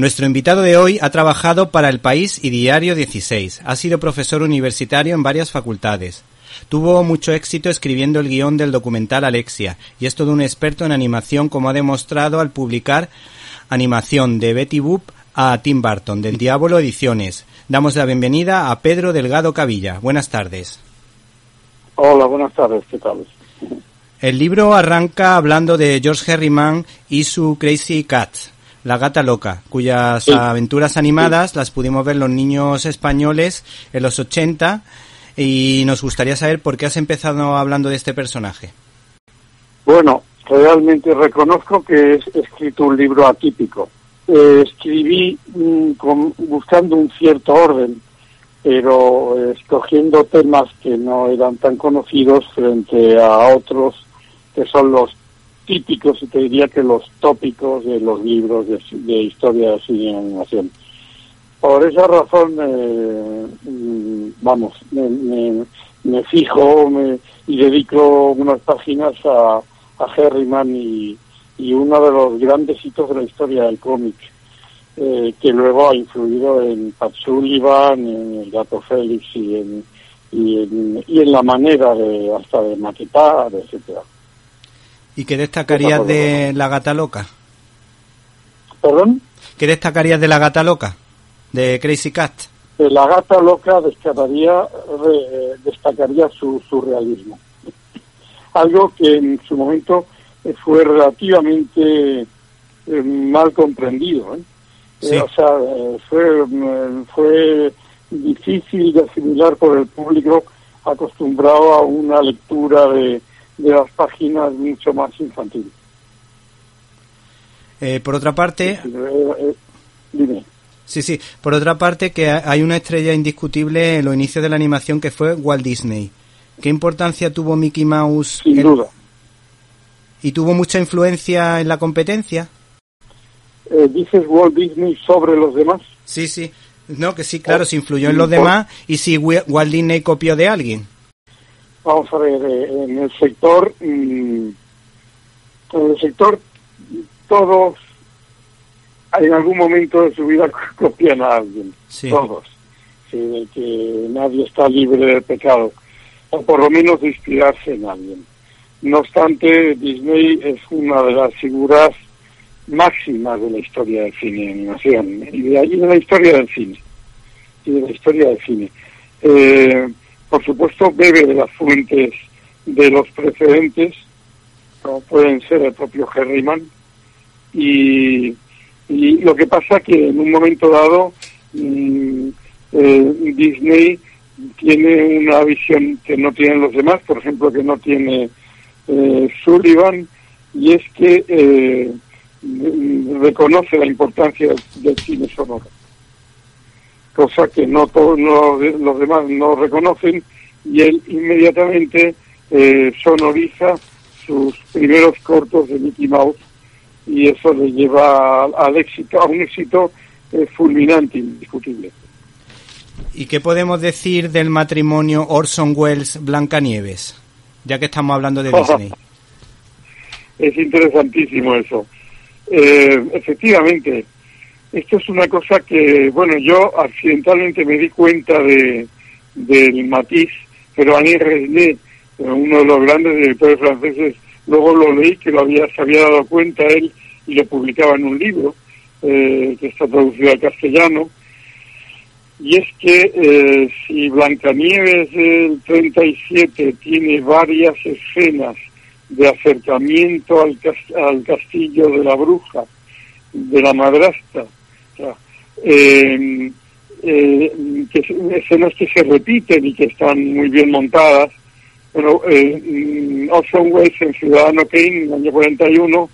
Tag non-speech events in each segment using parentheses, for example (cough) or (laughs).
Nuestro invitado de hoy ha trabajado para El País y Diario 16. Ha sido profesor universitario en varias facultades. Tuvo mucho éxito escribiendo el guion del documental Alexia y es todo un experto en animación como ha demostrado al publicar animación de Betty Boop a Tim Burton del Diablo Ediciones. Damos la bienvenida a Pedro Delgado Cavilla. Buenas tardes. Hola, buenas tardes. ¿Qué tal? El libro arranca hablando de George Herriman y su Crazy Cat, la gata loca, cuyas aventuras animadas las pudimos ver los niños españoles en los 80 y nos gustaría saber por qué has empezado hablando de este personaje. Bueno, realmente reconozco que he escrito un libro atípico. Eh, escribí mm, buscando un cierto orden, pero escogiendo temas que no eran tan conocidos frente a otros que son los típicos te diría que los tópicos de los libros de, historia de cine y animación. Por esa razón, eh, mm, vamos, me, fijo y dedico unas páginas a, a Herriman y, y uno de los grandes hitos de la historia del cómic, eh, que luego ha influido en Pat Sullivan, en el Gato Félix y en, y en, y en la manera de hasta de maquetar, etcétera. ¿Y qué destacarías de la gata loca? ¿Perdón? ¿Qué destacarías de la gata loca? De Crazy Cat. De la gata loca destacaría, destacaría su surrealismo. Algo que en su momento fue relativamente eh, mal comprendido. ¿eh? Eh, o sea, fue, fue difícil de asimilar por el público acostumbrado a una lectura de de las páginas mucho más infantil. Eh, por otra parte, eh, eh, dime. Sí, sí. Por otra parte, que hay una estrella indiscutible en los inicios de la animación que fue Walt Disney. ¿Qué importancia tuvo Mickey Mouse? Sin duda. ¿Y tuvo mucha influencia en la competencia? ¿Dices Walt Disney sobre los demás? Sí, sí. No, que sí, claro, se influyó en los demás y si Walt Disney copió de alguien vamos a ver, eh, en el sector, mm, en el sector todos en algún momento de su vida (laughs) copian a alguien, todos, sí, que nadie está libre de pecado, o por lo menos de inspirarse en alguien. No obstante, Disney es una de las figuras máximas de la historia del cine y animación, y de, de la historia del cine, y de la historia del cine. Eh, por supuesto, bebe de las fuentes de los precedentes, como pueden ser el propio Herriman, y, y lo que pasa que en un momento dado mm, eh, Disney tiene una visión que no tienen los demás, por ejemplo, que no tiene eh, Sullivan, y es que eh, reconoce la importancia del cine sonoro cosa que no todos los demás no reconocen, y él inmediatamente eh, sonoriza sus primeros cortos de Mickey Mouse y eso le lleva al éxito, a un éxito eh, fulminante, indiscutible. ¿Y qué podemos decir del matrimonio Orson Welles Blancanieves? Ya que estamos hablando de (laughs) Disney. es interesantísimo eso. Eh, efectivamente, esto es una cosa que, bueno, yo accidentalmente me di cuenta de del matiz, pero Alain Resnais, uno de los grandes directores franceses, luego lo leí que lo había, se había dado cuenta él y lo publicaba en un libro eh, que está traducido al castellano. Y es que eh, si Blancanieves del 37 tiene varias escenas de acercamiento al, al castillo de la bruja, de la madrastra, eh, eh, que escenas que se repiten y que están muy bien montadas. Bueno, eh, mm, Orson Welles en Ciudadano Kane, en el año 41,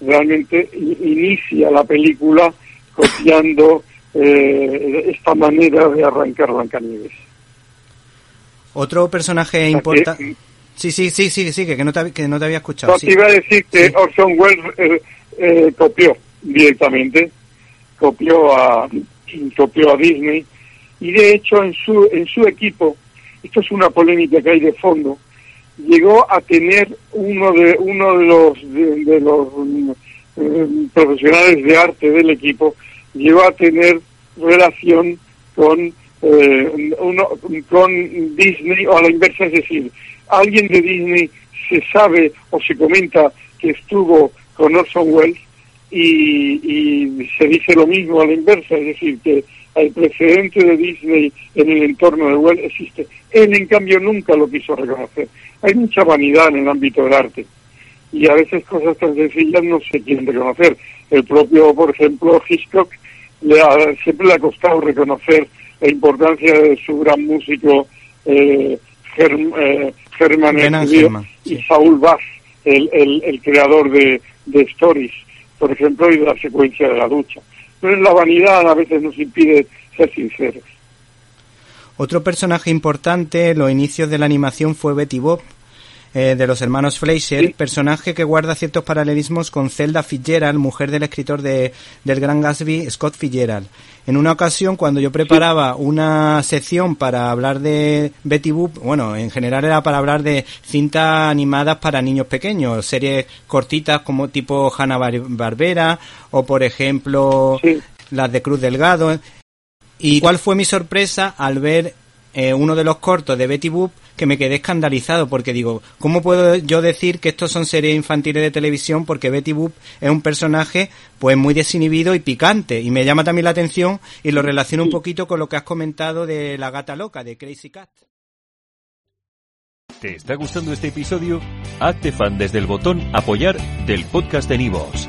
realmente inicia la película copiando eh, esta manera de arrancar Blancanieves. Otro personaje importante... Sí, sí, sí, sí, sí, que no te, que no te había escuchado. No, te iba a decir que Orson Welles eh, eh, copió directamente copió a copió a Disney. Y de hecho en su en su equipo esto es una polémica que hay de fondo llegó a tener uno de uno de los de, los eh, profesionales de arte del equipo llegó a tener relación con eh, uno, con Disney o a la inversa, es decir, alguien de Disney se sabe o se comenta que estuvo con Orson Welles y, se dice lo mismo a la inversa, es decir, que el precedente de Disney en el entorno de Welles existe. Él, en cambio, nunca lo quiso reconocer. Hay mucha vanidad en el ámbito del arte y a veces cosas tan sencillas no se quieren reconocer. El propio, por ejemplo, Hitchcock le siempre le ha costado reconocer la importancia de su gran músico eh, eh y Saul Bass, el, el, creador de, de Stories, por ejemplo, y de la secuencia de la ducha. Entonces la vanidad a veces nos impide ser sinceros. Otro personaje importante en los inicios de la animación fue Betty Bob, eh, de los hermanos Fleischer, personaje que guarda ciertos paralelismos con Zelda Fitzgerald, mujer del escritor de, del Gran Gatsby, Scott Fitzgerald. En una ocasión, cuando yo preparaba una sección para hablar de Betty Boop, bueno, en general era para hablar de cintas animadas para niños pequeños, series cortitas como tipo Hanna Barbera o, por ejemplo, las de Cruz Delgado. ¿Y cuál fue mi sorpresa al ver eh, uno de los cortos de Betty Boop que me quedé escandalizado porque digo, ¿cómo puedo yo decir que estos son series infantiles de televisión? Porque Betty Boop es un personaje pues muy desinhibido y picante y me llama también la atención y lo relaciono un poquito con lo que has comentado de la gata loca, de Crazy Cat. ¿Te está gustando este episodio? Hazte fan desde el botón apoyar del podcast de Nivos.